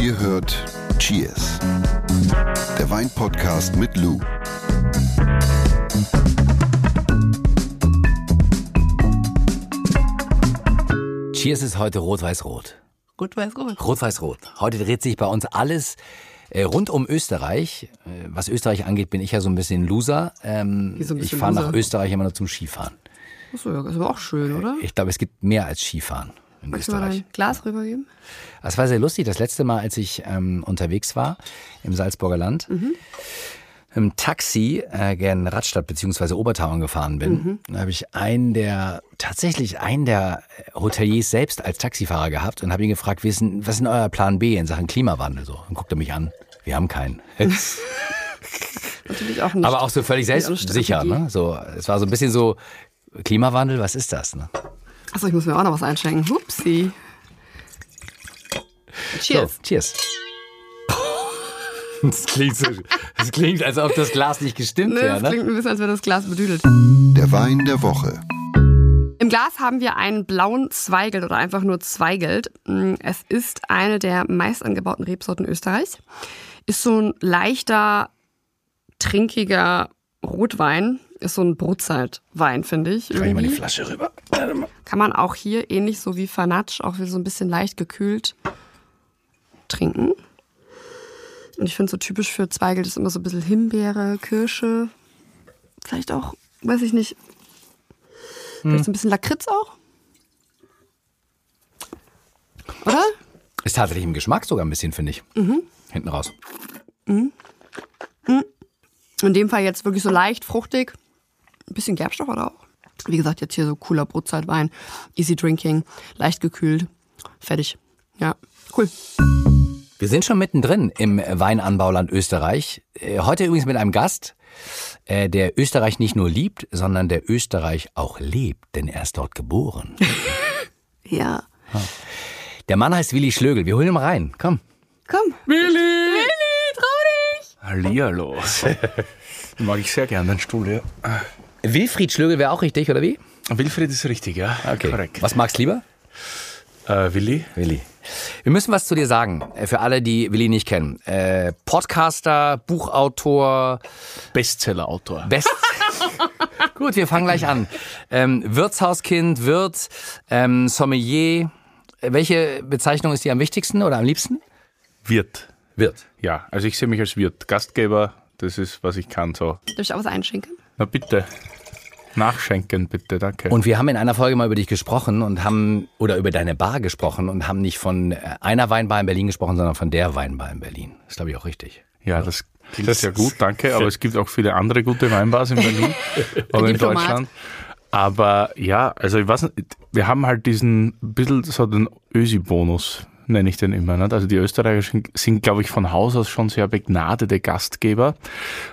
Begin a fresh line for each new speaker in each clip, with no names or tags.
Ihr hört Cheers, der Weinpodcast mit Lou.
Cheers ist heute rot-weiß-rot.
Gut, weiß gut.
Rot-weiß-rot. Heute dreht sich bei uns alles äh, rund um Österreich. Äh, was Österreich angeht, bin ich ja so ein bisschen Loser. Ähm,
Wieso ein
ich
bisschen
fahre nach? Österreich immer nur zum Skifahren.
Achso, ja, ist aber auch schön, oder?
Ich glaube, es gibt mehr als Skifahren in
Magst du mal
Österreich.
dein Glas rübergeben?
Das war sehr lustig. Das letzte Mal, als ich ähm, unterwegs war im Salzburger Land,
Mhm.
im Taxi äh, gern Radstadt bzw. Obertauern gefahren bin,
Mhm.
da habe ich einen der, tatsächlich einen der Hoteliers selbst als Taxifahrer gehabt und habe ihn gefragt, was ist denn euer Plan B in Sachen Klimawandel? So, dann guckt er mich an. Wir haben keinen.
Natürlich auch nicht.
Aber auch so völlig selbstsicher. Ne? So, es war so ein bisschen so, Klimawandel, was ist das? Ne?
Achso, ich muss mir auch noch was einschenken. Hupsi. Cheers.
So, cheers. Das klingt, so, das klingt, als ob das Glas nicht gestimmt
Ne,
wäre.
das
Ne?
klingt ein bisschen, als wäre das Glas bedüdelt.
Der Wein der Woche.
Im Glas haben wir einen blauen Zweigelt oder einfach nur Zweigelt. Mm, Es ist eine der meist angebauten Rebsorten Österreichs. Ist so ein leichter, trinkiger Rotwein. Ist so ein Brotzeitwein, finde ich.
Kann ich mal die. Flasche rüber?
Kann man auch hier ähnlich so wie Fanatsch, auch wie so ein bisschen leicht gekühlt trinken. Und ich finde so typisch für Zweigelt ist immer so ein bisschen Himbeere, Kirsche, vielleicht auch, weiß ich nicht, vielleicht so ein bisschen Lakritz auch. Oder?
Ist tatsächlich im Geschmack sogar ein bisschen, finde ich. Hinten raus.
In dem Fall jetzt wirklich so leicht, fruchtig. Ein bisschen Gerbstoff oder auch. Wie gesagt, jetzt hier so cooler Brotzeitwein. Easy drinking, leicht gekühlt. Fertig. Ja, cool.
Wir sind schon mittendrin im Weinanbauland Österreich. Äh, Heute übrigens mit einem Gast, äh, der Österreich nicht nur liebt, sondern der Österreich auch lebt, denn er ist dort geboren.
Ja.
Der Mann heißt Willi Schlögel. Wir holen ihn mal rein. Komm.
Komm.
Willi!
Willi, trau dich!
Hallihallo. Mag ich sehr gern, den Stuhl, ja.
Wilfried Schlögel wäre auch richtig, oder wie?
Wilfried ist richtig, ja. Korrekt.
Was magst du lieber?
Äh, Willi?
Willi. Wir müssen was zu dir sagen, äh, für alle, die Willi nicht kennen. Äh, Podcaster, Buchautor,
Bestseller-Autor.
Best. Gut, wir fangen gleich an. Ähm, Wirtshauskind, Wirt, ähm, Sommelier. Äh, Welche Bezeichnung ist dir am wichtigsten oder am liebsten?
Wirt.
Wirt.
Ja, also ich sehe mich als Wirt. Gastgeber, das ist, was ich kann, so.
Darf ich auch was einschenken?
Na bitte. Nachschenken, bitte, danke.
Und wir haben in einer Folge mal über dich gesprochen und haben, oder über deine Bar gesprochen und haben nicht von äh, einer Weinbar in Berlin gesprochen, sondern von der Weinbar in Berlin. Das ist, glaube ich, auch richtig.
ja, das klingt sehr gut, danke. Aber es gibt auch viele andere gute Weinbars in Berlin oder in
Diplomat.
Deutschland. Aber ja, also ich weiß nicht, wir haben halt diesen bisschen so den Ösi-Bonus, nenne ich den immer. Nicht? Also die Österreicher sind, sind glaube ich, von Haus aus schon sehr begnadete Gastgeber.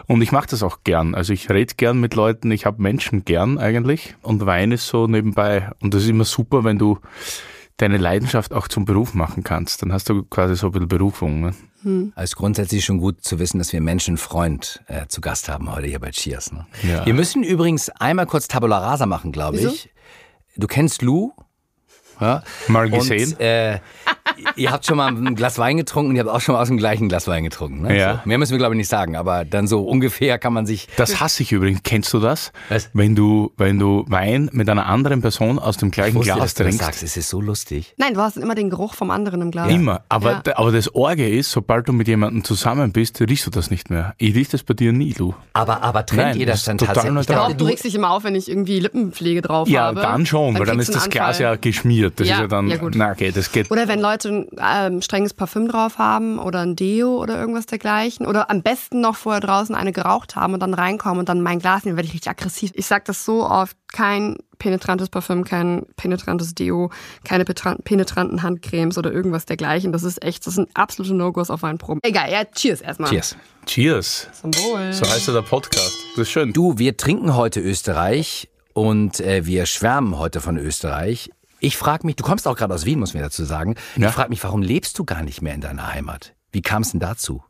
Und ich mache das auch gern. Also ich rede gern mit Leuten, ich habe Menschen gern eigentlich. Und Wein ist so nebenbei. Und das ist immer super, wenn du deine Leidenschaft auch zum Beruf machen kannst. Dann hast du quasi so ein bisschen Berufung. Ne?
Also grundsätzlich schon gut zu wissen, dass wir Menschenfreund äh, zu Gast haben heute hier bei Cheers. Ne?
Ja.
Wir müssen übrigens einmal kurz Tabula Rasa machen, glaube ich. Du kennst Lou? Ja?
Mal gesehen.
Und, äh, ihr habt schon mal ein Glas Wein getrunken und ihr habt auch schon mal aus dem gleichen Glas Wein getrunken. Ne?
Ja.
So. Mehr müssen wir, glaube ich, nicht sagen, aber dann so ungefähr kann man sich.
Das hasse ich übrigens. Kennst du das?
Was?
Wenn du, wenn du Wein mit einer anderen Person aus dem gleichen
wusste,
Glas
du das
trinkst.
sagst, es ist so lustig.
Nein, du hast immer den Geruch vom anderen im Glas.
Immer. Aber,
Ja.
aber das Orge ist, sobald du mit jemandem zusammen bist, riechst du das nicht mehr. Ich riech das bei dir nie, du.
Aber, aber trennt
Nein,
ihr das dann tatsächlich? Ich
neutral.
Doch, du regst dich immer auf, wenn ich irgendwie Lippenpflege drauf
Ja,
habe.
dann schon, weil dann ist das Glas ja geschmiert. Das
Ja,
ist ja dann,
ja, gut.
na okay, das geht.
Oder wenn Leute ein ähm, strenges Parfüm drauf haben oder ein Deo oder irgendwas dergleichen. Oder am besten noch vorher draußen eine geraucht haben und dann reinkommen und dann mein Glas nehmen, werde ich richtig aggressiv. Ich sag das so oft, kein penetrantes Parfüm, kein penetrantes Deo, keine penetranten Handcremes oder irgendwas dergleichen. Das ist echt, das sind absolute No-Gos auf Weinproben. Egal, ja, cheers erstmal.
Cheers.
Cheers. So heißt ja der Podcast. Das ist schön.
Du, wir trinken heute Österreich und äh, wir schwärmen heute von Österreich. Ich frage mich, du kommst auch gerade aus Wien, muss man dazu sagen.
Ja.
Ich frage mich, warum lebst du gar nicht mehr in deiner Heimat? Wie kam es denn dazu?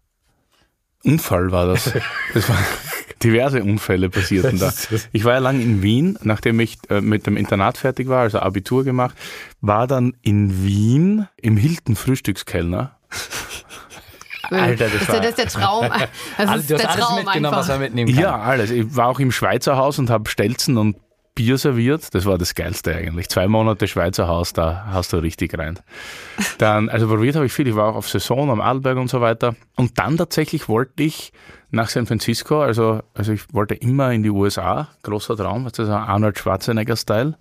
Unfall war das. Das war diverse Unfälle passierten da. Ich war ja lang in Wien, nachdem ich äh, mit dem Internat fertig war, also Abitur gemacht, war dann in Wien im Hilton Frühstückskellner Alter, das
das,
war-
der, das ist der Traum. Das
Alles-
ist
du hast
der
alles
Traum
mitgenommen,
einfach.
was man mitnehmen kann.
Ja, alles. Ich war auch im Schweizer Haus und habe Stelzen und Bier serviert. Das war das Geilste eigentlich. Zwei Monate Schweizer Haus, da hast du richtig rein. Dann, also probiert habe ich viel. Ich war auch auf Saison am Adelberg und so weiter. Und dann tatsächlich wollte ich nach San Francisco, also, also ich wollte immer in die USA. Großer Traum, das ist Arnold Schwarzenegger-Style.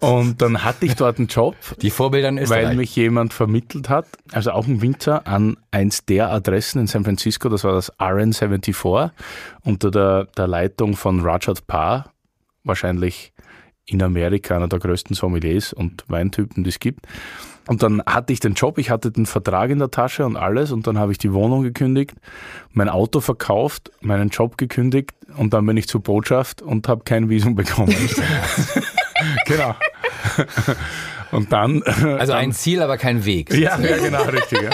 Und dann hatte ich dort einen Job.
Die Vorbilder in Österreich.
Weil mich jemand vermittelt hat, also auch ein Winzer, an eins der Adressen in San Francisco, das war das RN74, unter der, der Leitung von Rajat Parr, wahrscheinlich in Amerika einer der größten Sommeliers und Weintypen, die es gibt. Und dann hatte ich den Job, ich hatte den Vertrag in der Tasche und alles und dann habe ich die Wohnung gekündigt, mein Auto verkauft, meinen Job gekündigt und dann bin ich zur Botschaft und habe kein Visum bekommen. genau. Und dann
also ein Ziel, aber kein Weg.
ja, ja, genau, richtig. Ja.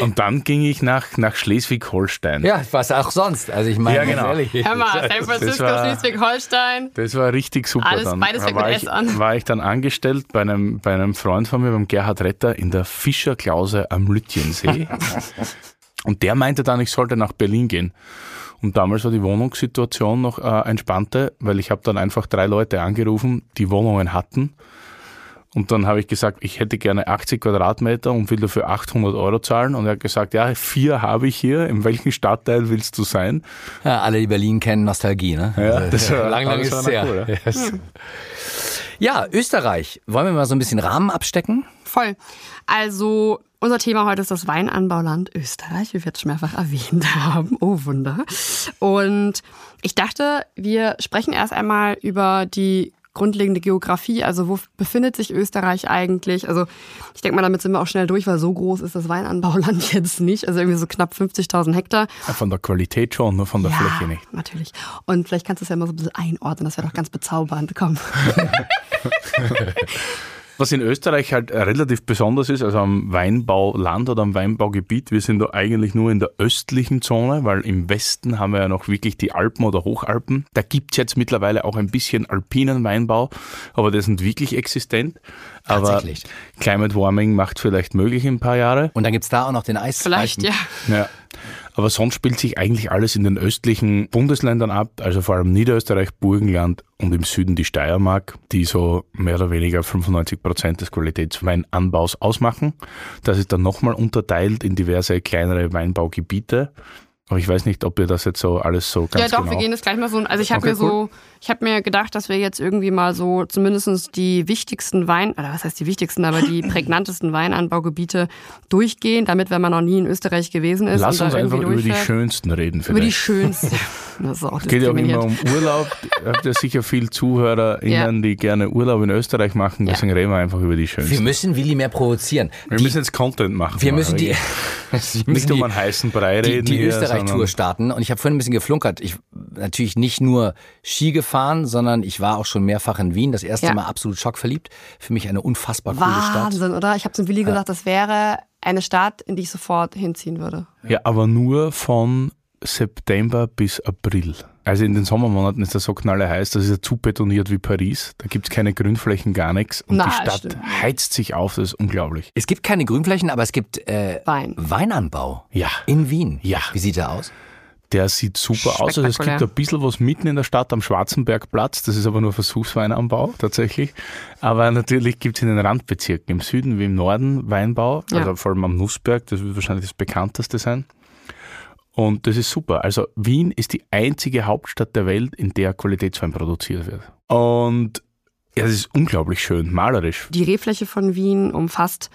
Und dann ging ich nach, nach Schleswig-Holstein.
Ja, was auch sonst. Also ich meine,
Ja, genau.
ganz ehrlich.
Hör mal, San Francisco, Schleswig-Holstein.
Das war richtig super.
Alles-
dann.
beides fängt mit
war
S
ich,
an.
war ich dann angestellt bei einem, bei einem Freund von mir, beim Gerhard Retter, in der Fischerklause am Lütjensee. Und der meinte dann, ich sollte nach Berlin gehen. Und damals war die Wohnungssituation noch äh, entspannte, weil ich habe dann einfach drei Leute angerufen, die Wohnungen hatten. Und dann habe ich gesagt, ich hätte gerne 80 Quadratmeter und will dafür 800 Euro zahlen. Und er hat gesagt, ja, vier habe ich hier. In welchem Stadtteil willst du sein?
Ja, alle, die Berlin kennen, Nostalgie, ne?
Ja, das war-
lang, lang
das
ist es her.
cool, ja.
Yes. Ja, Österreich. Wollen wir mal so ein bisschen Rahmen abstecken?
Voll. Also, unser Thema heute ist das Weinanbauland Österreich, wie wir jetzt schon mehrfach erwähnt haben. Oh Wunder. Und ich dachte, wir sprechen erst einmal über die grundlegende Geografie, also wo befindet sich Österreich eigentlich? Also ich denke mal, damit sind wir auch schnell durch, weil so groß ist das Weinanbauland jetzt nicht. Also irgendwie so knapp 50.000 Hektar.
Ja, Von der Qualität schon, nur von der
ja,
Fläche nicht.
natürlich. Und vielleicht kannst du es ja mal so ein bisschen einordnen, das wäre doch ganz bezaubernd. Komm.
Was in Österreich halt relativ besonders ist, also am Weinbauland oder am Weinbaugebiet, wir sind da eigentlich nur in der östlichen Zone, weil im Westen haben wir ja noch wirklich die Alpen oder Hochalpen. Da gibt's jetzt mittlerweile auch ein bisschen alpinen Weinbau, aber der ist nicht wirklich existent. Aber. Climate Warming macht vielleicht möglich in ein paar Jahre.
Und dann gibt's da auch noch den Eis.
Vielleicht, ja.
Ja. Aber sonst spielt sich eigentlich alles in den östlichen Bundesländern ab, also vor allem Niederösterreich, Burgenland und im Süden die Steiermark, die so mehr oder weniger 95 Prozent des Qualitätsweinanbaus ausmachen. Das ist dann nochmal unterteilt in diverse kleinere Weinbaugebiete. Aber ich weiß nicht, ob ihr das jetzt so alles so ganz
ja, doch,
genau...
wir gehen das gleich mal so. Also ich habe
Okay,
mir so, ich habe mir gedacht, dass wir jetzt irgendwie mal so zumindest die wichtigsten Wein, oder was heißt die wichtigsten, aber die prägnantesten Weinanbaugebiete durchgehen, damit, wenn man noch nie in Österreich gewesen ist,
Lass uns einfach über die schönsten reden
über die
vielleicht.
schönsten. Das ist auch
Es geht ja auch immer um Urlaub. Ihr habt ja sicher viel ZuhörerInnen, die gerne Urlaub in Österreich machen.
Ja.
Deswegen reden wir einfach über die
Wir
schönsten.
müssen Willi mehr provozieren.
Wir müssen jetzt Content machen.
Wir müssen die, wir müssen
Nicht um
die,
einen heißen Brei
die,
reden.
die
hier,
Österreich-Tour starten. Und ich habe vorhin ein bisschen geflunkert. Ich natürlich nicht nur Ski gefahren, sondern ich war auch schon mehrfach in Wien. Das erste
Ja.
Mal absolut schockverliebt. Für mich eine unfassbar coole Stadt.
Wahnsinn, oder? Ich habe zum Willi gesagt, das wäre eine Stadt, in die ich sofort hinziehen würde.
Ja, aber nur von September bis April. Also in den Sommermonaten ist das so knalle heiß, das ist ja zu betoniert wie Paris. Da gibt's keine Grünflächen, gar nichts. Und
Na,
die Stadt
stimmt.
heizt sich auf, das ist unglaublich.
Es gibt keine Grünflächen, aber es gibt äh,
Wein.
Weinanbau.
Ja.
In Wien.
Ja.
Wie sieht der aus?
Der sieht super aus. Also es gibt ein bisschen was mitten in der Stadt am Schwarzenbergplatz. Das ist aber nur Versuchsweinanbau tatsächlich. Aber natürlich gibt's in den Randbezirken im Süden wie im Norden Weinbau.
Ja.
Also vor allem am Nussberg. Das wird wahrscheinlich das bekannteste sein. Und das ist super. Also Wien ist die einzige Hauptstadt der Welt, in der Qualitätswein produziert wird. Und ja, das ist unglaublich schön, malerisch.
Die Rebfläche von Wien umfasst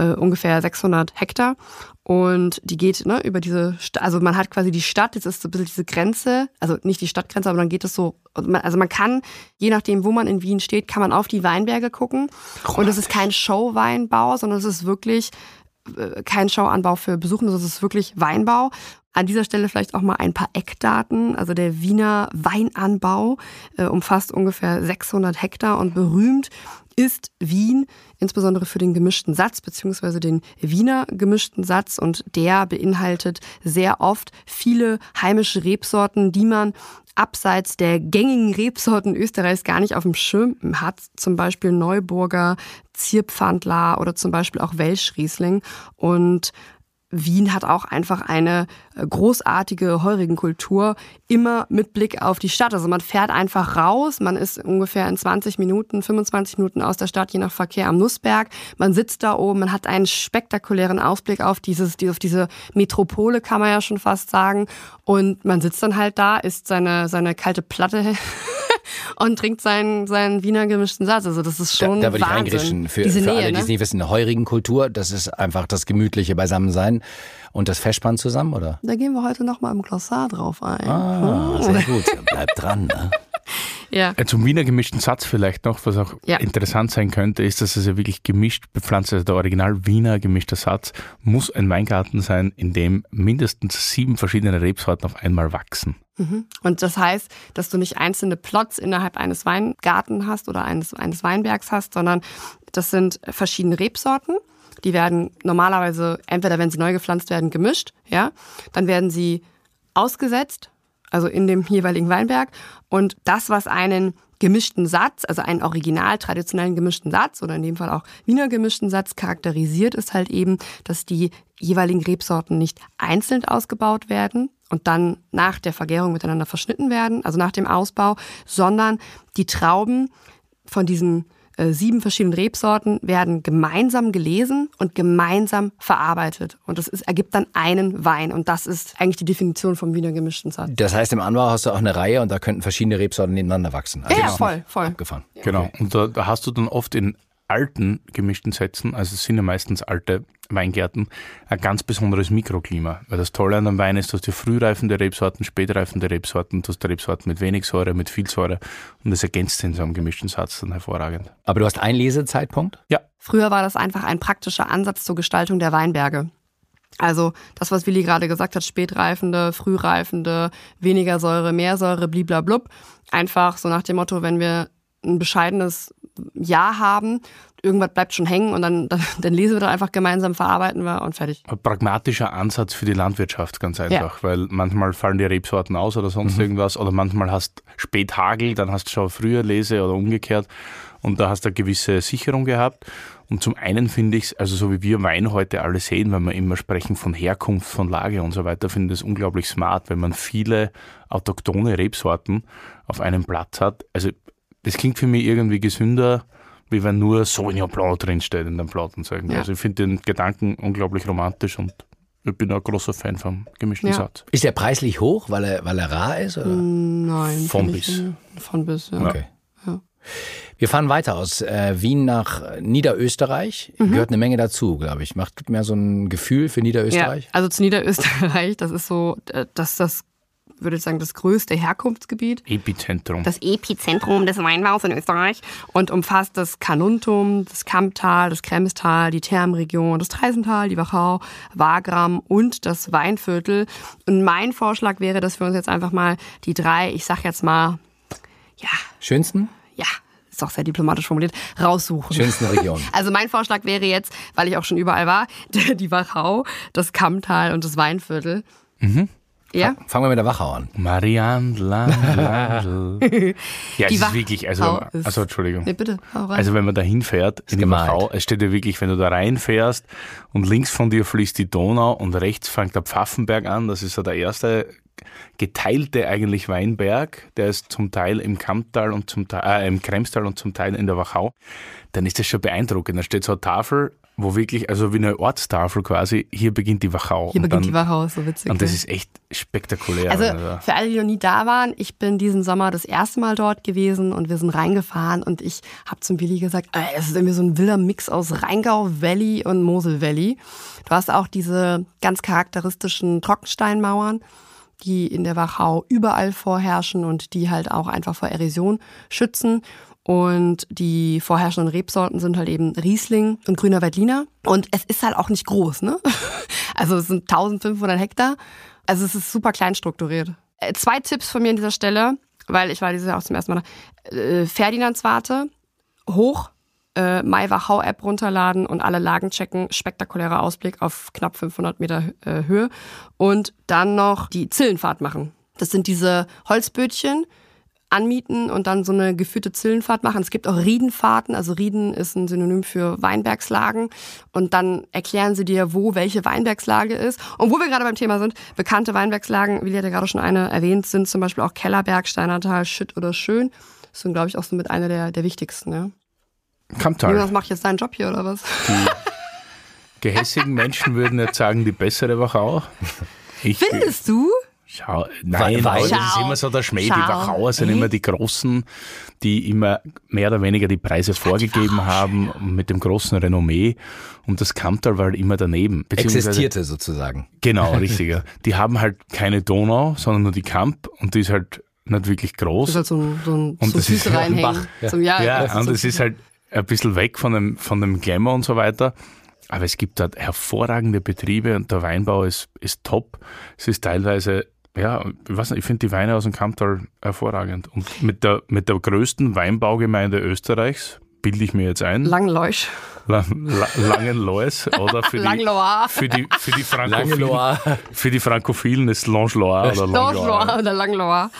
äh, ungefähr 600 Hektar und die geht ne, über diese, Sta also man hat quasi die Stadt, jetzt ist so ein bisschen diese Grenze, also nicht die Stadtgrenze, aber dann geht es so, also man kann, je nachdem, wo man in Wien steht, kann man auf die Weinberge gucken und es ist kein Showweinbau, sondern es ist wirklich äh, kein Showanbau für Besuchende, sondern es ist wirklich Weinbau. An dieser Stelle vielleicht auch mal ein paar Eckdaten. Also der Wiener Weinanbau äh, umfasst ungefähr 600 Hektar und berühmt ist Wien insbesondere für den gemischten Satz beziehungsweise den Wiener gemischten Satz und der beinhaltet sehr oft viele heimische Rebsorten, die man abseits der gängigen Rebsorten Österreichs gar nicht auf dem Schirm hat. Zum Beispiel Neuburger, Zierpfandler oder zum Beispiel auch Welschriesling. Und Wien hat auch einfach eine äh, großartige Heurigenkultur, immer mit Blick auf die Stadt. Also man fährt einfach raus, man ist ungefähr in 20 Minuten, 25 Minuten aus der Stadt, je nach Verkehr am Nussberg. Man sitzt da oben, man hat einen spektakulären Ausblick auf dieses, auf diese Metropole, kann man ja schon fast sagen. Und man sitzt dann halt da, isst seine, seine kalte Platte und trinkt seinen, seinen Wiener gemischten Satz. Also das ist schon
Da, da würde ich
Wahnsinn.
reingritschen. Für,
Diese
für
Nähe,
alle, die
ne?
es nicht wissen, eine heurigen Kultur, das ist einfach das gemütliche Beisammensein und das Festspann zusammen, oder?
Da gehen wir heute nochmal im Glossar drauf ein.
Ah, sehr gut. Bleib dran. Ne?
Ja.
Zum Wiener gemischten Satz vielleicht noch, was auch
Ja.
interessant sein könnte, ist, dass es ja wirklich gemischt bepflanzt ist. Also der Original Wiener gemischter Satz muss ein Weingarten sein, in dem mindestens sieben verschiedene Rebsorten auf einmal wachsen.
Mhm. Und das heißt, dass du nicht einzelne Plots innerhalb eines Weingarten hast oder eines, eines Weinbergs hast, sondern das sind verschiedene Rebsorten. Die werden normalerweise, entweder wenn sie neu gepflanzt werden, gemischt, ja, dann werden sie ausgesetzt, also in dem jeweiligen Weinberg. Und das, was einen gemischten Satz, also einen original traditionellen gemischten Satz oder in dem Fall auch Wiener gemischten Satz charakterisiert, ist halt eben, dass die jeweiligen Rebsorten nicht einzeln ausgebaut werden und dann nach der Vergärung miteinander verschnitten werden, also nach dem Ausbau, sondern die Trauben von diesen äh, sieben verschiedenen Rebsorten werden gemeinsam gelesen und gemeinsam verarbeitet. Und das ist, ergibt dann einen Wein. Und das ist eigentlich die Definition vom Wiener gemischten Satz.
Das heißt, im Anbau hast du auch eine Reihe und da könnten verschiedene Rebsorten nebeneinander wachsen. Also
Ja, voll, voll.
Abgefahren.
Genau. Und da, da hast du dann oft in alten gemischten Sätzen, also es sind ja meistens alte Weingärten, ein ganz besonderes Mikroklima. Weil das Tolle an einem Wein ist, du hast ja frühreifende Rebsorten, spätreifende Rebsorten, du hast Rebsorten mit wenig Säure, mit viel Säure und das ergänzt in so einem gemischten Satz dann hervorragend.
Aber du hast einen Lesezeitpunkt?
Ja,
Früher war das einfach ein praktischer Ansatz zur Gestaltung der Weinberge. Also das, was Willi gerade gesagt hat, spätreifende, frühreifende, weniger Säure, mehr Säure, bliblablub. Einfach so nach dem Motto, wenn wir ein bescheidenes Jahr haben, irgendwas bleibt schon hängen und dann, dann, dann lesen wir das einfach gemeinsam, verarbeiten wir und fertig.
ein pragmatischer Ansatz für die Landwirtschaft, ganz einfach, weil manchmal fallen die Rebsorten aus oder sonst irgendwas oder manchmal hast Späthagel, dann hast du schon früher Lese oder umgekehrt und da hast du eine gewisse Sicherung gehabt. Und zum einen finde ich es, also so wie wir Wein heute alle sehen, wenn wir immer sprechen von Herkunft, von Lage und so weiter, finde ich es unglaublich smart, wenn man viele autochthone Rebsorten auf einem Platz hat. Also das klingt für mich irgendwie gesünder, wie wenn nur Sauvignon Blanc drinsteht in dem Plattenzeug.
Ja.
Also ich finde den Gedanken unglaublich romantisch und ich bin ein großer Fan vom gemischten
Ja.
Satz.
Ist der preislich hoch, weil er, weil er rar ist? Oder?
Nein.
Von bis.
Von bis, ja.
Okay.
Ja.
Wir fahren weiter aus äh, Wien nach Niederösterreich.
Mhm.
Gehört eine Menge dazu, glaube ich. Macht gibt mir so ein Gefühl für Niederösterreich.
Ja, also zu Niederösterreich, das ist so, äh, das ist das, würde ich sagen, das größte Herkunftsgebiet.
Epizentrum.
das Epizentrum des Weinbaus in Österreich und umfasst das Kanuntum, das Kamptal, das Kremstal, die Thermregion, das Treisental, die Wachau, Wagram und das Weinviertel. Und mein Vorschlag wäre, dass wir uns jetzt einfach mal die drei, ich sag jetzt mal, ja,
Schönsten?
ja, ist auch sehr diplomatisch formuliert, raussuchen.
Schönsten Region.
Also mein Vorschlag wäre jetzt, weil ich auch schon überall war, die Wachau, das Kammtal und das Weinviertel. Ja?
Fangen wir mit der Wachau an.
Marianne Landl. ja, es
Die
ist
Wach-
wirklich, also,
ist-
also Entschuldigung.
Nee, bitte, hau rein.
Also wenn man da hinfährt, in die. Wachau, es steht ja wirklich, wenn du da reinfährst und links von dir fließt die Donau und rechts fängt der Pfaffenberg an, das ist so der erste geteilte eigentlich Weinberg, der ist zum Teil im Kamptal und zum Teil, äh, im Kremstal und zum Teil in der Wachau, dann ist das schon beeindruckend. Da steht so eine Tafel, wo wirklich, also wie eine Ortstafel quasi, hier beginnt die Wachau.
Hier
und
beginnt
dann,
die Wachau, so witzig.
Und das
ne?
ist echt spektakulär.
Also für alle, die noch nie da waren, ich bin diesen Sommer das erste Mal dort gewesen und wir sind reingefahren und ich habe zum Willi gesagt, es ist irgendwie so ein wilder Mix aus Rheingau Valley und Mosel Valley. Du hast auch diese ganz charakteristischen Trockensteinmauern, die in der Wachau überall vorherrschen und die halt auch einfach vor Erosion schützen. Und die vorherrschenden Rebsorten sind halt eben Riesling und grüner Veltliner. Und es ist halt auch nicht groß, ne? Also es sind 1500 Hektar. Also es ist super klein strukturiert. Äh, Zwei Tipps von mir an dieser Stelle, weil ich war dieses Jahr auch zum ersten Mal da. Äh, Ferdinandswarte, hoch, äh, MyWachau-App runterladen und alle Lagen checken. Spektakulärer Ausblick auf knapp 500 Meter äh, Höhe. Und dann noch die Zillenfahrt machen. Das sind diese Holzbötchen, anmieten und dann so eine geführte Zillenfahrt machen. Es gibt auch Riedenfahrten, also Rieden ist ein Synonym für Weinbergslagen und dann erklären sie dir, wo welche Weinbergslage ist. Und wo wir gerade beim Thema sind, bekannte Weinbergslagen, hat ja gerade schon eine erwähnt, sind zum Beispiel auch Kellerberg, Steinertal, Schütt oder Schön. Das sind, glaube ich, auch so mit einer der, der wichtigsten. Ja.
Kamptal.
Jonas, mach ich jetzt deinen Job hier oder was?
Gehässigen Menschen würden jetzt sagen, die bessere Wachau. Ich,
Findest du?
Schau, nein,
Weil-
aber das ist immer so der Schmäh. Die
Schau.
Wachauer sind
Äh?
immer die Großen, die immer mehr oder weniger die Preise vorgegeben haben mit dem großen Renommee. Und das Kamptal war halt immer daneben.
Existierte sozusagen.
Genau, richtiger. Die haben halt keine Donau, sondern nur die Kamp und die ist halt nicht wirklich groß.
Das ist halt so ein, so ein,
Und
so
das ist ja ein.
Bach.
Zum, ja,
Ja,
das
und
so
es ist halt ein bisschen weg von dem, von dem Glamour und so weiter. Aber es gibt dort hervorragende Betriebe und der Weinbau ist, ist top. Es ist teilweise, ja, ich weiß nicht, ich finde die Weine aus dem Kamptal hervorragend. Und mit der, mit der größten Weinbaugemeinde Österreichs, bilde ich mir jetzt ein,
Langleuch.
La, La, Langenlois oder für die,
Langlois.
für die, für die
Lange
Frankophilen,
Loire.
für die Frankophilen ist Langlois oder
Langlois
Langlois.
oder Langlois.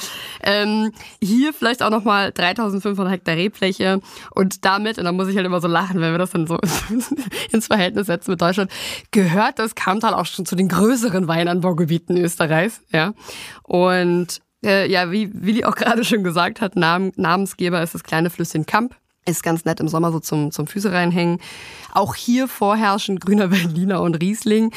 Ähm, hier vielleicht auch nochmal 3500 Hektar Rebfläche und damit, und da muss ich halt immer so lachen, wenn wir das dann so ins Verhältnis setzen mit Deutschland, gehört das Kammtal auch schon zu den größeren Weinanbaugebieten Österreichs, ja. Und äh, ja, wie Willi auch gerade schon gesagt hat, Namen, Namensgeber ist das kleine Flüsschen Kamp. Ist ganz nett im Sommer so zum, zum Füße reinhängen. Auch hier vorherrschen grüner Berliner und Riesling.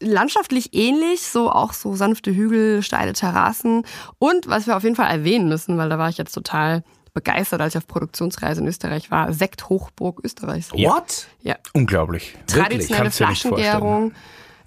Landschaftlich ähnlich, so auch so sanfte Hügel, steile Terrassen. Und was wir auf jeden Fall erwähnen müssen, weil da war ich jetzt total begeistert, als ich auf Produktionsreise in Österreich war, Sekt Hochburg Österreichs.
What?
Ja.
Unglaublich.
Traditionelle
Kannst dir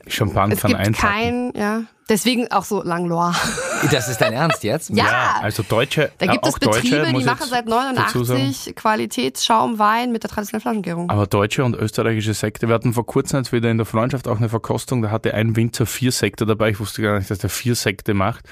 Champagner
Es
kann
gibt
einpacken.
kein, ja. Deswegen auch so Langlois.
Das ist dein Ernst jetzt?
Ja.
Ja, also Deutsche,
Da gibt
äh,
es
auch Deutsche,
Betriebe, die
muss
machen seit
dazu sagen.
89 Qualitätsschaumwein mit der traditionellen Flaschengärung.
Aber deutsche und österreichische Sekte. Wir hatten vor kurzem jetzt wieder in der Freundschaft auch eine Verkostung, da hatte ein Winzer vier Sekte dabei. Ich wusste gar nicht, dass der vier Sekte macht.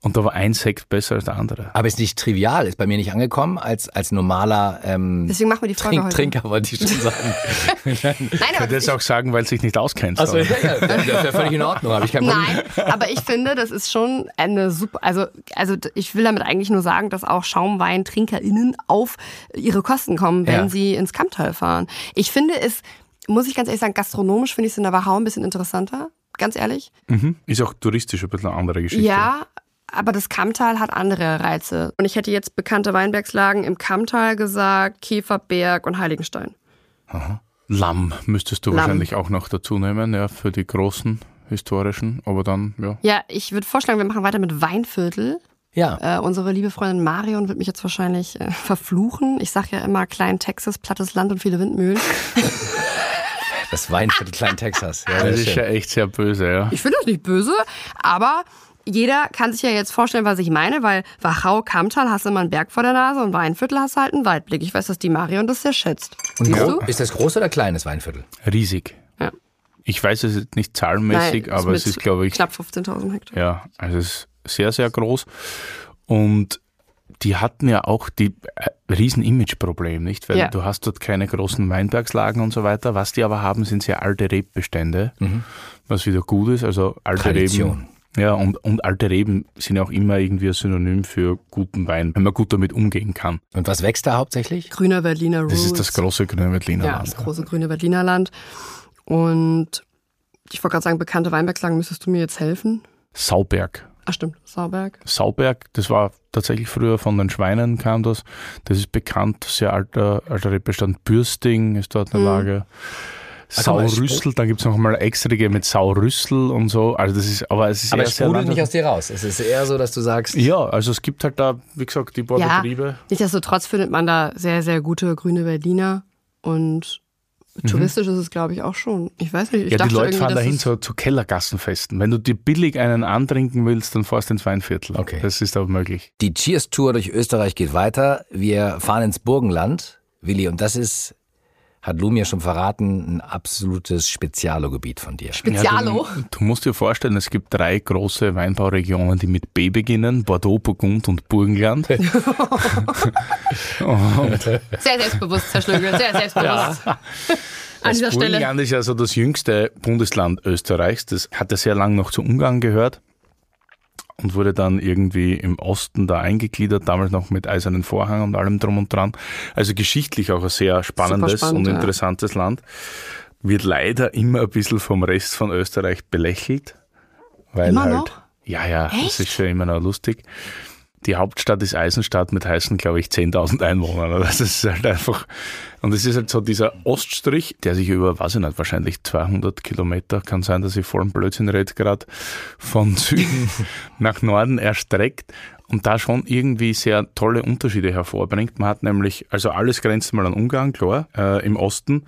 Und da war ein Sekt besser als der andere.
Aber ist nicht trivial, ist bei mir nicht angekommen als, als normaler ähm,
Deswegen machen wir die Folge
Trink,
heute.
Trinker, wollte ich schon sagen.
Nein,
Ich
aber
könnte jetzt auch sagen, weil es sich nicht auskennt.
Achso, ja, ja, das wäre völlig in Ordnung, habe ich kein Problem.
Nein, aber ich finde, das ist schon eine super, also, also ich will damit eigentlich nur sagen, dass auch SchaumweintrinkerInnen auf ihre Kosten kommen, wenn
Ja.
sie ins Kamptal fahren. Ich finde es, muss ich ganz ehrlich sagen, gastronomisch finde ich es in der Wachau ein bisschen interessanter, ganz ehrlich.
Mhm. Ist auch touristisch ein bisschen eine andere Geschichte.
Ja, aber das Kammtal hat andere Reize. Und ich hätte jetzt bekannte Weinbergslagen im Kammtal gesagt, Käferberg und Heiligenstein.
Lamm müsstest du
Lamm.
wahrscheinlich auch noch dazu nehmen, ja, für die großen historischen. Aber dann, ja.
Ja, ich würde vorschlagen, wir machen weiter mit Weinviertel.
Ja,
Äh, unsere liebe Freundin Marion wird mich jetzt wahrscheinlich äh, verfluchen. Ich sage ja immer Klein Texas, plattes Land und viele Windmühlen.
das Weinviertel Klein Texas. Ja,
Das
das
ist
ist
ja
schön.
echt sehr böse, ja.
Ich finde das nicht böse, aber jeder kann sich ja jetzt vorstellen, was ich meine, weil Wachau, Kammtal hast du immer einen Berg vor der Nase und Weinviertel hast du halt einen Weitblick. Ich weiß, dass die Marion das sehr schätzt.
Und
du?
ist das groß oder kleines Weinviertel?
Riesig.
Ja.
Ich weiß es jetzt nicht zahlenmäßig,
Nein,
aber es ist, glaube ich,
Knapp 15.000 Hektar.
Ja, also es ist sehr, sehr groß. Und die hatten ja auch die äh, riesen Image-Problem, nicht? Weil
Ja.
du hast dort keine großen Weinbergslagen und so weiter. Was die aber haben, sind sehr alte Rebbestände, was wieder gut ist. Also alte
Tradition.
Reben. Ja, und, und alte Reben sind ja auch immer irgendwie ein Synonym für guten Wein, wenn man gut damit umgehen kann.
Und was wächst da hauptsächlich?
Grüner Berliner Roots.
Das ist das große grüne Veltliner
Ja,
Land.
das große grüne Berliner Land. Und ich wollte gerade sagen, bekannte Weinbergslagen, müsstest du mir jetzt helfen?
Sauberg.
Ach stimmt, Sauberg.
Sauberg, das war tatsächlich früher von den Schweinen kam das. Das ist bekannt, sehr alter, alter Rebbestand. Bürsting ist dort eine Lage.
Ah,
Saurüssel, dann gibt es noch mal extrige mit Saurüssel und so. Also das ist, aber es ist
Aber
eher
es sprudelt nicht aus dir raus. Es ist eher so, dass du sagst,
Ja, also es gibt halt da, wie gesagt, die paar
Ja,
Betriebe.
nichtsdestotrotz findet man da sehr, sehr gute grüne Berliner und touristisch ist es, glaube ich, auch schon. Ich weiß nicht, ich
Mhm. Ja,
dachte
die Leute fahren dahin
es-
zu, zu Kellergassenfesten. Wenn du dir billig einen antrinken willst, dann fährst du ins Weinviertel.
Okay.
Das ist aber möglich.
die Cheers-Tour durch Österreich geht weiter. Wir fahren ins Burgenland, Willi, und das ist, hat Lu mir schon verraten, ein absolutes Spezialogebiet von dir.
Spezialo.
Ja, du, du musst dir vorstellen, es gibt drei große Weinbauregionen, die mit B beginnen. Bordeaux, Burgund und Burgenland. und
Sehr selbstbewusst, Herr Schlögel, sehr selbstbewusst. An
das
dieser Stelle.
Burgenland ist ja so das jüngste Bundesland Österreichs. Das hat ja sehr lang noch zu Ungarn gehört. Und wurde dann irgendwie im Osten da eingegliedert, damals noch mit eisernen Vorhang und allem drum und dran. Also geschichtlich auch ein sehr spannendes
spannend,
und
ja.
interessantes Land. Wird leider immer ein bisschen vom Rest von Österreich belächelt. Weil
Immer
halt,
noch?
Ja, ja, das
Echt?
ist schon immer noch lustig. Die Hauptstadt ist Eisenstadt mit heißen, glaube ich, 10.000 Einwohnern. Das ist halt einfach, und es ist halt so dieser Oststrich, der sich über, weiß ich nicht, wahrscheinlich 200 Kilometer, kann sein, dass ich voll im Blödsinn rede gerade, von Süden nach Norden erstreckt und da schon irgendwie sehr tolle Unterschiede hervorbringt. Man hat nämlich, also alles grenzt mal an Ungarn, klar, äh, im Osten.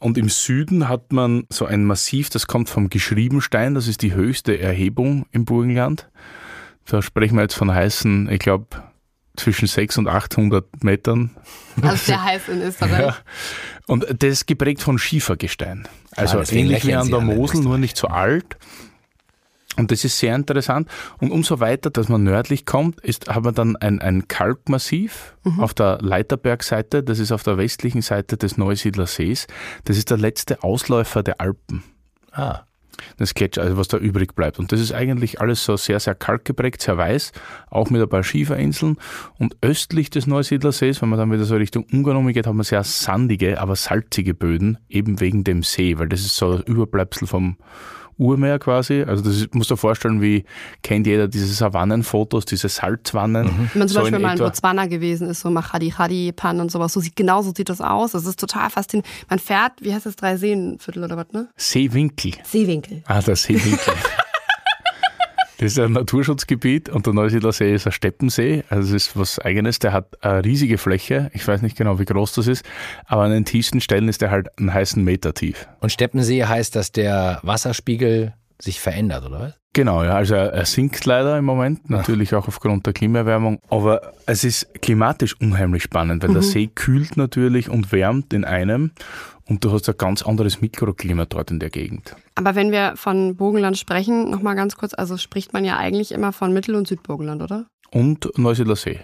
Und im Süden hat man so ein Massiv, das kommt vom Geschriebenstein, das ist die höchste Erhebung im Burgenland. Da sprechen wir jetzt von heißen, ich glaube, zwischen 600 und 800 Metern.
Also sehr heiß in Österreich.
Ja. Und das ist geprägt von Schiefergestein. Also
deswegen
ähnlich wie an der Mosel, nur nicht so alt. Und das ist sehr interessant. Und umso weiter, dass man nördlich kommt, ist, hat man dann ein, ein Kalkmassiv auf der Leiterbergseite. Das ist auf der westlichen Seite des Neusiedler Sees. Das ist der letzte Ausläufer der Alpen.
Ah.
Das Gletscher, also was da übrig bleibt. Und das ist eigentlich alles so sehr, sehr kalkgeprägt, sehr weiß, auch mit ein paar Schieferinseln. Und östlich des Neusiedler Sees, wenn man dann wieder so Richtung Ungarn umgeht, hat man sehr sandige, aber salzige Böden, eben wegen dem See, weil das ist so ein Überbleibsel vom Urmeer quasi. Also das ist, muss dir vorstellen, wie kennt jeder diese Savannenfotos, diese Salzwannen.
Wenn man zum
so
Beispiel mal in. Botswana gewesen ist, so Machadi Chadi, Pan und sowas, so sieht, genau so sieht das aus. Das ist total faszinierend. Man fährt, wie heißt das, drei Seenviertel oder was, ne?
Seewinkel.
Seewinkel.
Ah, der Seewinkel. Das ist ein Naturschutzgebiet und der Neusiedler See ist ein Steppensee. Also es ist was Eigenes. Der hat eine riesige Fläche. Ich weiß nicht genau, wie groß das ist. Aber an den tiefsten Stellen ist der halt einen heißen Meter tief.
Und Steppensee heißt, dass der Wasserspiegel sich verändert, oder was?
Genau, ja. Also er sinkt leider im Moment. Natürlich auch aufgrund der Klimaerwärmung. Aber es ist klimatisch unheimlich spannend, weil der See kühlt natürlich und wärmt in einem. Und du hast ein ganz anderes Mikroklima dort in der Gegend.
Aber wenn wir von Burgenland sprechen, nochmal ganz kurz, also spricht man ja eigentlich immer von Mittel- und Südburgenland, oder?
Und Neusiedler See.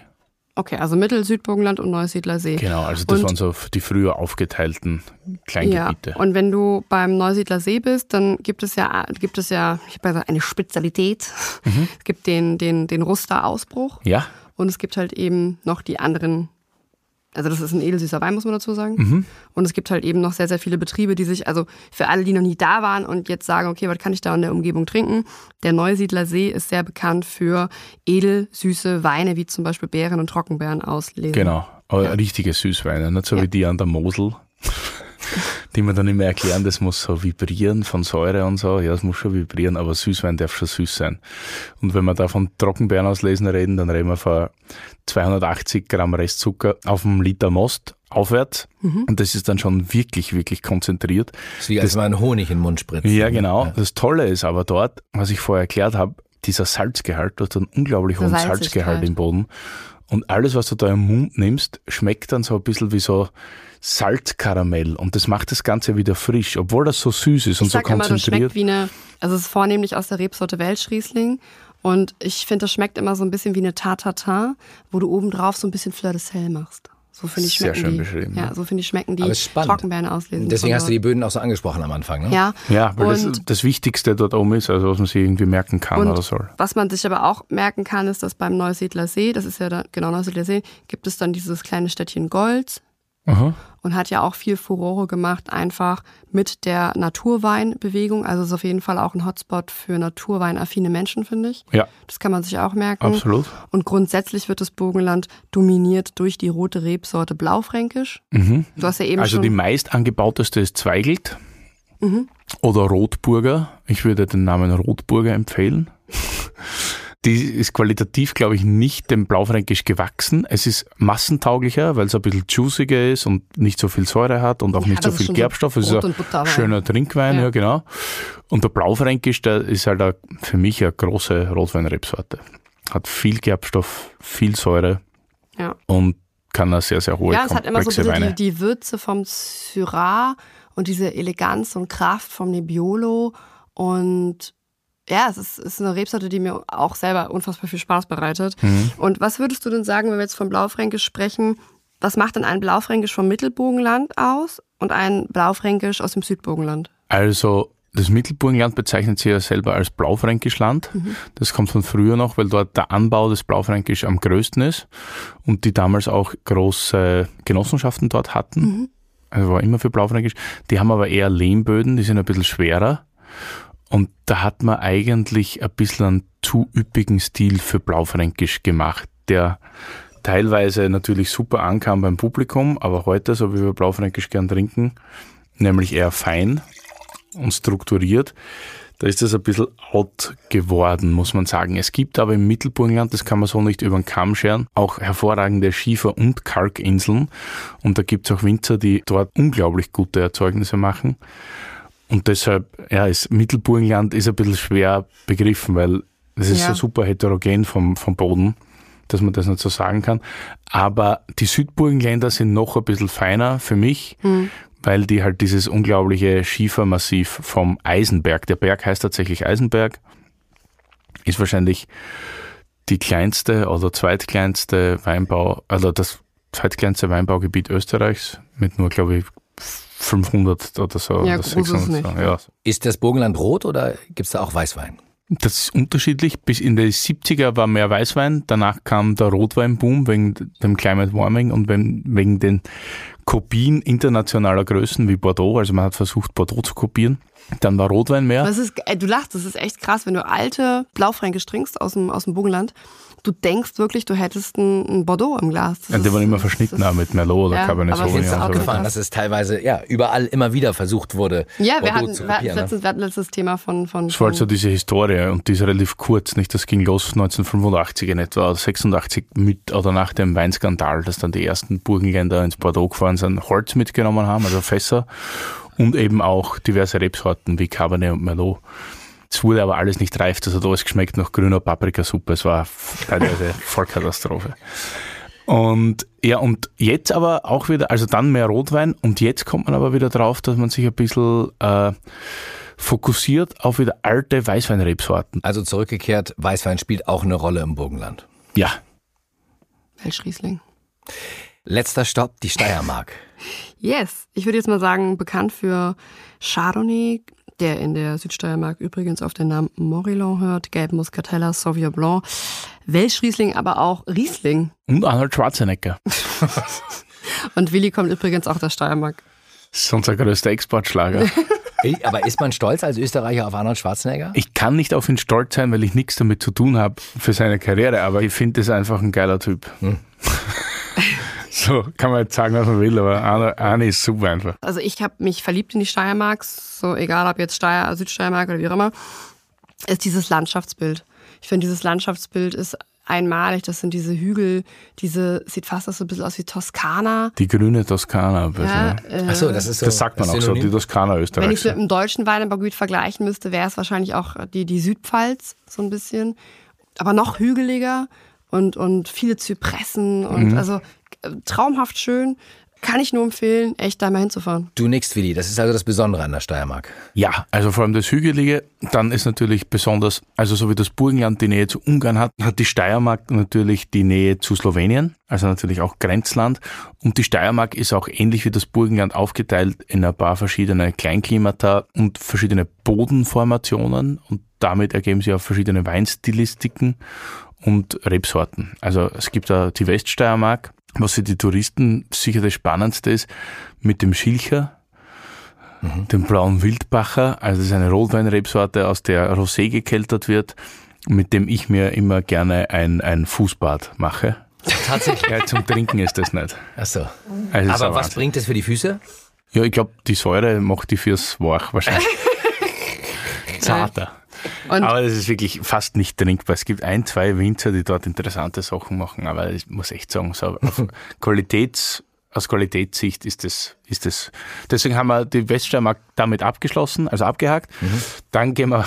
Okay, also Mittel-, Südburgenland und Neusiedler See.
Genau, also das
Und-
waren so die früher aufgeteilten Kleingebiete.
Ja, und wenn du beim Neusiedler See bist, dann gibt es ja, gibt es ja, ich habe gesagt, eine Spezialität.
Mhm.
Es gibt den, den, den Ruster-Ausbruch
Ja,
und es gibt halt eben noch die anderen, also das ist ein edelsüßer Wein, muss man dazu sagen.
Mhm.
Und es gibt halt eben noch sehr, sehr viele Betriebe, die sich, also für alle, die noch nie da waren und jetzt sagen, okay, was kann ich da in der Umgebung trinken? Der Neusiedler See ist sehr bekannt für edelsüße Weine, wie zum Beispiel Beeren und Trockenbeeren auslesen.
genau. Aber richtige Süßweine, nicht so
Ja.
wie die an der Mosel, die mir dann immer erklären, das muss so vibrieren von Säure und so. Ja, das muss schon vibrieren, aber Süßwein darf schon süß sein. Und wenn wir da von Trockenbeeren auslesen reden, dann reden wir von 280 Gramm Restzucker auf einem Liter Most aufwärts.
Mhm.
Und das ist dann schon wirklich, wirklich konzentriert.
Das ist wie als man Honig in den Mund spritzt.
Ja, genau. Das Tolle ist aber dort, was ich vorher erklärt habe, dieser Salzgehalt, du hast einen unglaublich hohen. Salzgehalt im Boden. Und alles, was du da im Mund nimmst, schmeckt dann so ein bisschen wie so Salzkaramell. Und das macht das Ganze wieder frisch, obwohl das so süß ist und
Ich
so
sag immer, das
konzentriert.
schmeckt wie eine, also es ist vornehmlich aus der Rebsorte Welschriesling. Und ich finde, das schmeckt immer so ein bisschen wie eine Tartatin, wo du obendrauf so ein bisschen Fleur de Sel machst. So finde ich
Sehr
schmecken
schön
die.
beschrieben,
Ja,
ja.
so finde ich schmecken die. Trockenbeeren auslesen.
Deswegen hast du die. Böden auch so angesprochen am Anfang, ne?
Ja,
Ja, weil das
und,
das Wichtigste dort oben ist, also was man sich irgendwie merken kann
und
oder soll.
was man sich aber auch merken kann, ist, dass beim Neusiedler See, das ist ja da, genau Neusiedler See, gibt es dann dieses kleine Städtchen Golz
Aha.
und hat ja auch viel Furore gemacht, einfach mit der Naturweinbewegung. Also ist auf jeden Fall auch ein Hotspot für naturweinaffine Menschen, finde ich.
Ja,
Das kann man sich auch merken.
absolut.
Und grundsätzlich wird das Burgenland dominiert durch die rote Rebsorte Blaufränkisch.
Mhm.
Du hast ja eben
Also die meist angebauteste ist Zweigelt
Mhm.
oder Rotburger. Ich würde den Namen Rotburger empfehlen. Die ist qualitativ, glaube ich, nicht dem Blaufränkisch gewachsen. Es ist massentauglicher, weil es ein bisschen juiciger ist und nicht so viel Säure hat und auch
Ja,
nicht so
ist
viel
schon so
Gerbstoff. Es ist ein schöner Trinkwein, ja.
Ja.
genau. Und der Blaufränkisch, der ist halt eine, für mich eine große Rotweinrebsorte. Hat viel Gerbstoff, viel Säure
Ja.
und kann eine sehr, sehr hohe,
Ja, es hat immer so die, die Würze vom Syrah und diese Eleganz und Kraft vom Nebbiolo. Und ja, es ist, ist eine Rebsorte, die mir auch selber unfassbar viel Spaß bereitet.
Mhm.
Und was würdest du denn sagen, wenn wir jetzt von Blaufränkisch sprechen? Was macht denn ein Blaufränkisch vom Mittelburgenland aus und ein Blaufränkisch aus dem Südburgenland?
Also das Mittelburgenland bezeichnet sich ja selber als Blaufränkisch Land.
Mhm.
Das kommt von früher noch, weil dort der Anbau des Blaufränkisch am größten ist und die damals auch große Genossenschaften dort hatten.
Mhm.
Also war immer für Blaufränkisch. Die haben aber eher Lehmböden, die sind ein bisschen schwerer. Und da hat man eigentlich ein bisschen einen zu üppigen Stil für Blaufränkisch gemacht, der teilweise natürlich super ankam beim Publikum, aber heute, so wie wir Blaufränkisch gern trinken, nämlich eher fein und strukturiert, da ist das ein bisschen out geworden, muss man sagen. Es gibt aber im Mittelburgenland, das kann man so nicht über den Kamm scheren, auch hervorragende Schiefer- und Kalkinseln. Und da gibt es auch Winzer, die dort unglaublich gute Erzeugnisse machen. Und deshalb, ja, ist Mittelburgenland ist ein bisschen schwer begriffen, weil es ist
Ja.
so super heterogen vom, vom Boden, dass man das nicht so sagen kann. Aber die Südburgenländer sind noch ein bisschen feiner für mich, weil die halt dieses unglaubliche Schiefermassiv vom Eisenberg, der Berg heißt tatsächlich Eisenberg, ist wahrscheinlich die kleinste oder zweitkleinste Weinbau, also das zweitkleinste Weinbaugebiet Österreichs mit nur, glaube ich, 500 oder so.
Ja,
oder
groß ist es
600.
nicht.
so. Ja,
Ist das Burgenland rot oder gibt's da auch Weißwein?
Das ist unterschiedlich. Bis in die 70er war mehr Weißwein, danach kam der Rotweinboom wegen dem Climate Warming und wegen den Kopien internationaler Größen wie Bordeaux. Also man hat versucht, Bordeaux zu kopieren. Dann war Rotwein mehr.
Das ist, ey, du lachst, das ist echt krass, wenn du alte Blaufränkisch trinkst aus dem, aus dem Burgenland. Du denkst wirklich, du hättest ein, ein Bordeaux im Glas. Das
Ja, die
ist-
waren immer verschnitten
ist-
auch mit Merlot oder
Ja,
Cabernet
aber
Sauvignon.
findest du
und
auch
so
gefallen?
dass es teilweise ja überall immer wieder versucht wurde.
Ja, wir hatten,
zu
wir
kopieren, ne?
letztens, wir hatten letztes Thema von, von,
Das war so diese Historie und die ist relativ kurz, nicht? Das ging los 1985 in etwa, oder 86 mit oder nach dem Weinskandal, dass dann die ersten Burgenländer ins Bordeaux gefahren sind, Holz mitgenommen haben, also Fässer und eben auch diverse Rebsorten wie Cabernet und Merlot. Es wurde aber alles nicht reif, das hat alles geschmeckt nach grüner Paprikasuppe. Es war teilweise Vollkatastrophe. Und ja, und jetzt aber auch wieder, also dann mehr Rotwein und jetzt kommt man aber wieder drauf, dass man sich ein bisschen äh, fokussiert auf wieder alte Weißweinrebsorten.
Also zurückgekehrt, Weißwein spielt auch eine Rolle im Burgenland.
Ja,
Welschriesling.
Letzter Stopp, die Steiermark.
Yes, ich würde jetzt mal sagen, bekannt für Chardonnay, der in der Südsteiermark übrigens auf den Namen Morillon hört, Gelb Muscatella, Sauvignon Blanc, Welschriesling, aber auch Riesling.
und Arnold Schwarzenegger.
Und Willi kommt übrigens auch der Steiermark.
Das ist unser größter Exportschlager.
Aber ist man stolz als Österreicher auf Arnold Schwarzenegger?
Ich kann nicht auf ihn stolz sein, weil ich nichts damit zu tun habe für seine Karriere, aber ich finde es einfach ein geiler Typ. so kann man jetzt sagen, was man will, aber Arne, Arne ist super einfach.
Also ich habe mich verliebt in die Steiermark, so egal ob jetzt Steier, Südsteiermark oder wie auch immer, ist dieses Landschaftsbild. Ich finde, dieses Landschaftsbild ist einmalig. Das sind diese Hügel, diese, sieht fast so ein bisschen aus wie Toskana.
Die grüne Toskana. Also,
Ja, äh,
Ach so, das ist so.
das sagt man auch so,
Synonym.
die Toskana
Wenn ich es mit einem deutschen Weinanbaugebiet vergleichen müsste, wäre es wahrscheinlich auch die, die Südpfalz, so ein bisschen. Aber noch hügeliger und, und viele Zypressen und
Mhm.
also äh, traumhaft schön. Kann ich nur empfehlen, echt da mal hinzufahren.
Du nix, Willi. Das ist also das Besondere an der Steiermark.
Ja, also vor allem das Hügelige, dann ist natürlich besonders, also so wie das Burgenland die Nähe zu Ungarn hat, hat die Steiermark natürlich die Nähe zu Slowenien, also natürlich auch Grenzland. Und die Steiermark ist auch ähnlich wie das Burgenland aufgeteilt in ein paar verschiedene Kleinklimata und verschiedene Bodenformationen und damit ergeben sich auch verschiedene Weinstilistiken und Rebsorten. Also es gibt da die Weststeiermark, was für die Touristen sicher das Spannendste ist, mit dem Schilcher, den blauen Wildbacher. Also das ist eine Rotweinrebsorte, aus der Rosé gekeltert wird, mit dem ich mir immer gerne ein, ein Fußbad mache.
Tatsächlich.
Ja, zum Trinken ist das nicht.
Ach so.
Also
Aber was
Wahnsinn.
bringt das für die Füße?
Ja, ich glaube, die Säure macht die fürs Wach wahrscheinlich. Zarter.
Und
Aber das ist wirklich fast nicht trinkbar. Es gibt ein, zwei Winzer, die dort interessante Sachen machen, aber ich muss echt sagen, so Qualitäts, aus Qualitätssicht ist das, ist das. Deswegen haben wir die Weststeiermark damit abgeschlossen, also abgehakt. Dann gehen wir,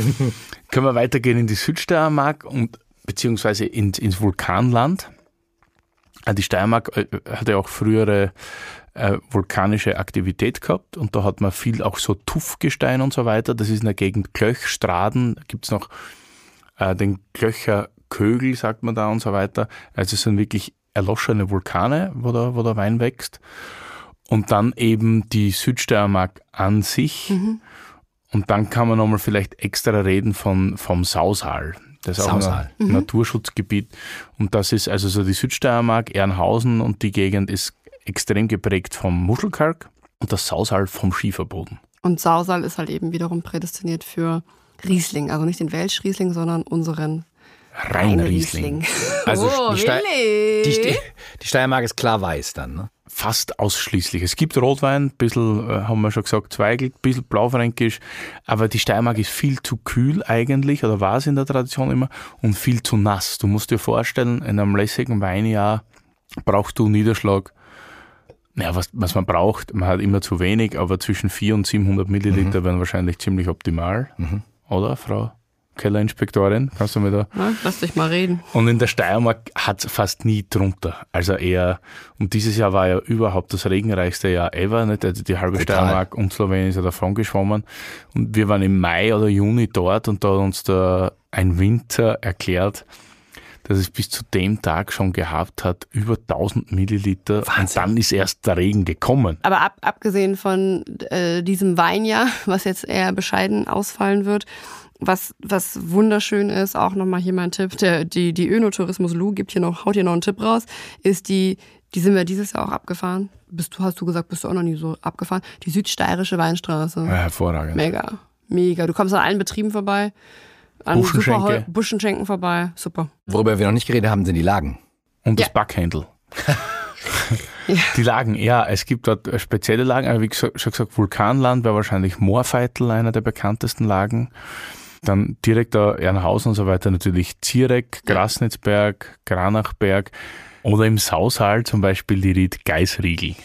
können wir weitergehen in die Südsteiermark und beziehungsweise ins, ins Vulkanland. Ah, Die Steiermark äh, hatte auch frühere äh, vulkanische Aktivität gehabt und da hat man viel auch so Tuffgestein und so weiter. Das ist in der Gegend Klöch, Straden, da gibt's noch äh, den Klöcher Kögel, sagt man da und so weiter. Also es sind wirklich erloschene Vulkane, wo der, wo der Wein wächst. Und dann eben die Südsteiermark an sich. Und dann kann man nochmal vielleicht extra reden von, vom Sausal. Das ist auch
Sausal.
ein Naturschutzgebiet. Und das ist also so die Südsteiermark, Ehrenhausen und die Gegend ist extrem geprägt vom Muschelkalk und das Sausal vom Schieferboden.
Und Sausal ist halt eben wiederum prädestiniert für Riesling. Also nicht den Welschriesling, sondern unseren
Rheinriesling.
Also
oh,
die, Ste die, Ste die Steiermark ist klar weiß dann, ne?
Fast ausschließlich. Es gibt Rotwein, ein bisschen, äh, haben wir schon gesagt, Zweigelt, ein bisschen Blaufränkisch, aber die Steiermark ist viel zu kühl eigentlich, oder war es in der Tradition immer, und viel zu nass. Du musst dir vorstellen, in einem lässigen Weinjahr brauchst du Niederschlag naja, was, was man braucht, man hat immer zu wenig, aber zwischen 400 und 700 Milliliter wären wahrscheinlich ziemlich optimal. Oder, Frau Kellerinspektorin? Kannst du mir da?
Ja, lass dich mal reden.
Und in der Steiermark hat es fast nie drunter. Also eher, und dieses Jahr war ja überhaupt das regenreichste Jahr ever. Nicht? Also die halbe
Total.
Steiermark und Slowenien ist ja davon geschwommen. Und wir waren im Mai oder Juni dort und da hat uns da ein Winter erklärt, dass es bis zu dem Tag schon gehabt hat, über 1000 Milliliter. Und dann ist erst der Regen gekommen.
Aber ab, abgesehen von äh, diesem Weinjahr, was jetzt eher bescheiden ausfallen wird, was, was wunderschön ist, auch nochmal hier mein Tipp, der, die, die Önotourismus Lu gibt hier noch, haut hier noch einen Tipp raus, ist die, die sind wir dieses Jahr auch abgefahren. Bist du, hast du gesagt, bist du auch noch nie so abgefahren? Die südsteirische Weinstraße.
Ja, hervorragend.
Mega. Mega. Du kommst an allen Betrieben vorbei. An
Buschenschenke.
Buschenschenken vorbei. Super.
Worüber wir noch nicht geredet haben, sind die Lagen.
Und das
Ja.
Backhändel. Die Lagen, ja, es gibt dort spezielle Lagen, aber wie gesagt, schon gesagt, Vulkanland wäre wahrscheinlich Moorveitel einer der bekanntesten Lagen. Dann direkt da Ehrenhausen und so weiter natürlich Zierek, Grasnitzberg, Granachberg oder im Sausal zum Beispiel die Ried Geisriegel.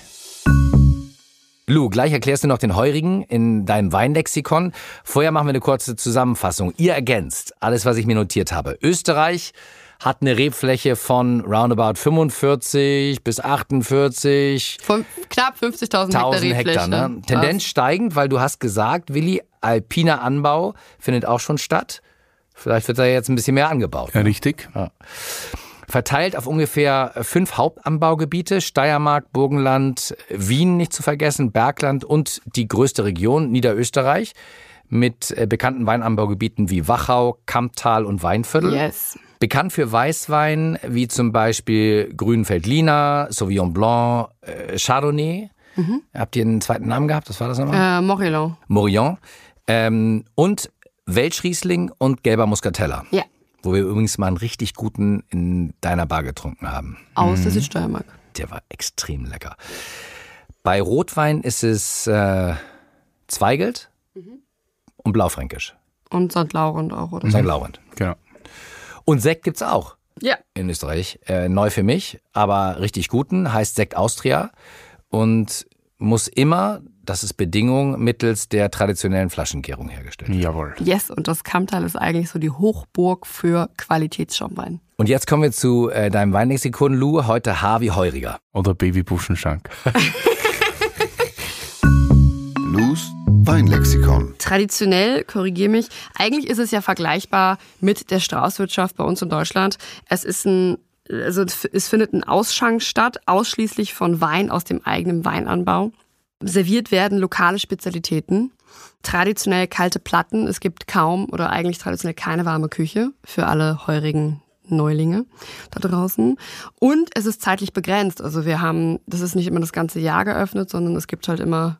Lou, gleich erklärst du noch den Heurigen in deinem Weinlexikon. Vorher machen wir eine kurze Zusammenfassung. Ihr ergänzt alles, was ich mir notiert habe. Österreich hat eine Rebfläche von roundabout 45 bis 48
Von knapp 50.000 Hektar
1000 Hektar. Ne? Tendenz steigend, weil du hast gesagt, Willi, alpiner Anbau findet auch schon statt. Vielleicht wird da jetzt ein bisschen mehr angebaut.
Ja, richtig.
Verteilt auf ungefähr fünf Hauptanbaugebiete, Steiermark, Burgenland, Wien nicht zu vergessen, Bergland und die größte Region, Niederösterreich, mit äh, bekannten Weinanbaugebieten wie Wachau, Kamptal und Weinviertel.
Yes.
Bekannt für Weißwein wie zum Beispiel Grünfeldliner, Sauvignon Blanc, äh, Chardonnay. Habt ihr einen zweiten Namen gehabt? Was war das nochmal?
Äh, Morillon.
Morillon. Ähm, und Welschriesling und gelber Muscatella.
Ja.
Wo wir übrigens mal einen richtig guten in deiner Bar getrunken haben.
Aus der Südsteiermark.
Der war extrem lecker. Bei Rotwein ist es äh, Zweigelt und Blaufränkisch.
Und St. Laurent auch, oder?
St. Laurent.
Genau.
Und Sekt gibt's auch
Ja.
in Österreich. Äh, neu für mich, aber richtig guten. Heißt Sekt Austria und muss immer, das ist Bedingung, mittels der traditionellen Flaschengärung hergestellt.
Jawohl.
Yes, und das Kammtal ist eigentlich so die Hochburg für Qualitätsschaumwein.
Und jetzt kommen wir zu äh, deinem Weinlexikon, Lou. Heute H wie Heuriger.
Oder Babybuschenschank.
Lou's Weinlexikon.
Traditionell, korrigiere mich, eigentlich ist es ja vergleichbar mit der Straußwirtschaft bei uns in Deutschland. Es ist ein, also es findet ein Ausschank statt, ausschließlich von Wein aus dem eigenen Weinanbau. Serviert werden lokale Spezialitäten, traditionell kalte Platten. Es gibt kaum oder eigentlich traditionell keine warme Küche für alle heurigen Neulinge da draußen. Und es ist zeitlich begrenzt. Also wir haben, das ist nicht immer das ganze Jahr geöffnet, sondern es gibt halt immer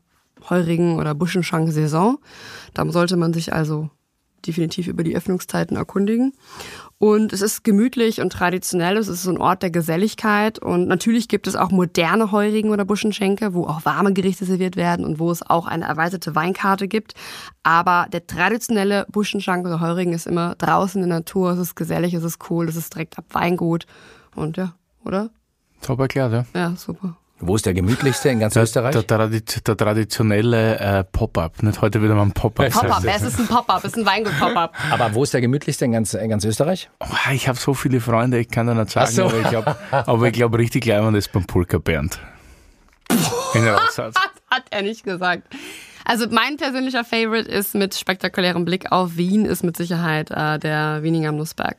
Heurigen- oder Buschenschank-Saison. Da sollte man sich also definitiv über die Öffnungszeiten erkundigen. Und es ist gemütlich und traditionell. Es ist so ein Ort der Geselligkeit. Und natürlich gibt es auch moderne Heurigen oder Buschenschenke, wo auch warme Gerichte serviert werden und wo es auch eine erweiterte Weinkarte gibt. Aber der traditionelle Buschenschank oder Heurigen ist immer draußen in der Natur. Es ist gesellig, es ist cool, es ist direkt ab Weingut. Und ja, oder?
Top erklärt, ja.
Ja, super.
Wo ist der gemütlichste in ganz
Der,
Österreich?
der, Tradi- der traditionelle äh, Pop-up. Nicht heute wieder mal ein Pop-up.
Pop-up, es ist ein Pop-up, es ist ein Weingut-Pop-up.
Aber wo ist der gemütlichste in ganz, in ganz Österreich?
Oh, ich habe so viele Freunde, ich kann da nicht sagen,
so.
aber ich glaube, glaub, richtig gleich man das beim Pulker Bernd. In der Aussatz.
Hat er nicht gesagt. Also mein persönlicher Favorite ist mit spektakulärem Blick auf Wien, ist mit Sicherheit äh, der Wieninger Nussberg.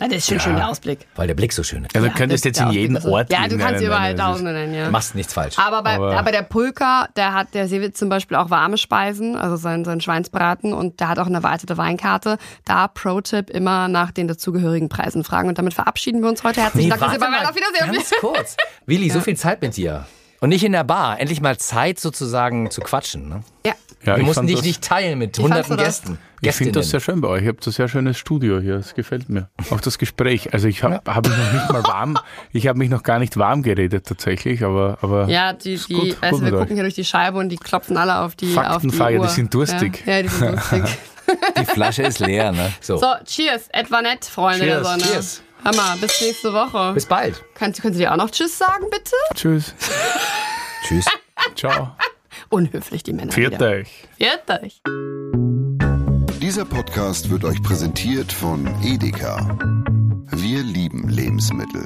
Na, das ist schon schön der Ausblick.
Weil der Blick so schön ist.
Also
Ja,
könntest jetzt in jeden
Ausblick
Ort.
Ja, du kannst überall Tausende nennen, ja.
Machst nichts falsch.
Aber, bei,
Aber-
aber, der Pulka, der hat, der serviert zum Beispiel auch warme Speisen, also sein, sein Schweinsbraten und der hat auch eine erweiterte Weinkarte. Da Pro-Tipp immer nach den dazugehörigen Preisen fragen. Und damit verabschieden wir uns heute. Herzlichen Dank, dass ihr bei
mal,
Auf Wiedersehen.
ganz kurz. Willi, so viel Zeit mit dir. Und nicht in der Bar. Endlich mal Zeit sozusagen zu quatschen. Ne?
Ja.
Ja,
Wir
ich
mussten dich
das-
nicht teilen mit hunderten? Gästen.
Ich finde das sehr schön bei euch. Ihr habt ein sehr schönes Studio hier. Das gefällt mir. Auch das Gespräch. Also ich habe hab mich noch nicht mal warm, ich habe mich noch gar nicht warm geredet tatsächlich, aber, aber
Ja, die, die
gut,
also
gut
wir gucken hier durch die Scheibe und die klopfen alle auf die, auf die
Faktenfrage,
Uhr.
die sind durstig.
Ja, ja die sind durstig.
Die Flasche ist leer. Ne? So.
So, cheers, etwa nett, Freunde der
Cheers,
Sonne.
cheers.
Hammer, bis nächste Woche.
Bis bald.
Kannst, können Sie dir auch noch Tschüss sagen, bitte?
tschüss.
Tschüss.
Ciao.
Unhöflich, die Männer.
Viert
wieder.
euch.
Viert euch.
Dieser Podcast wird euch präsentiert von Edeka. Wir lieben Lebensmittel.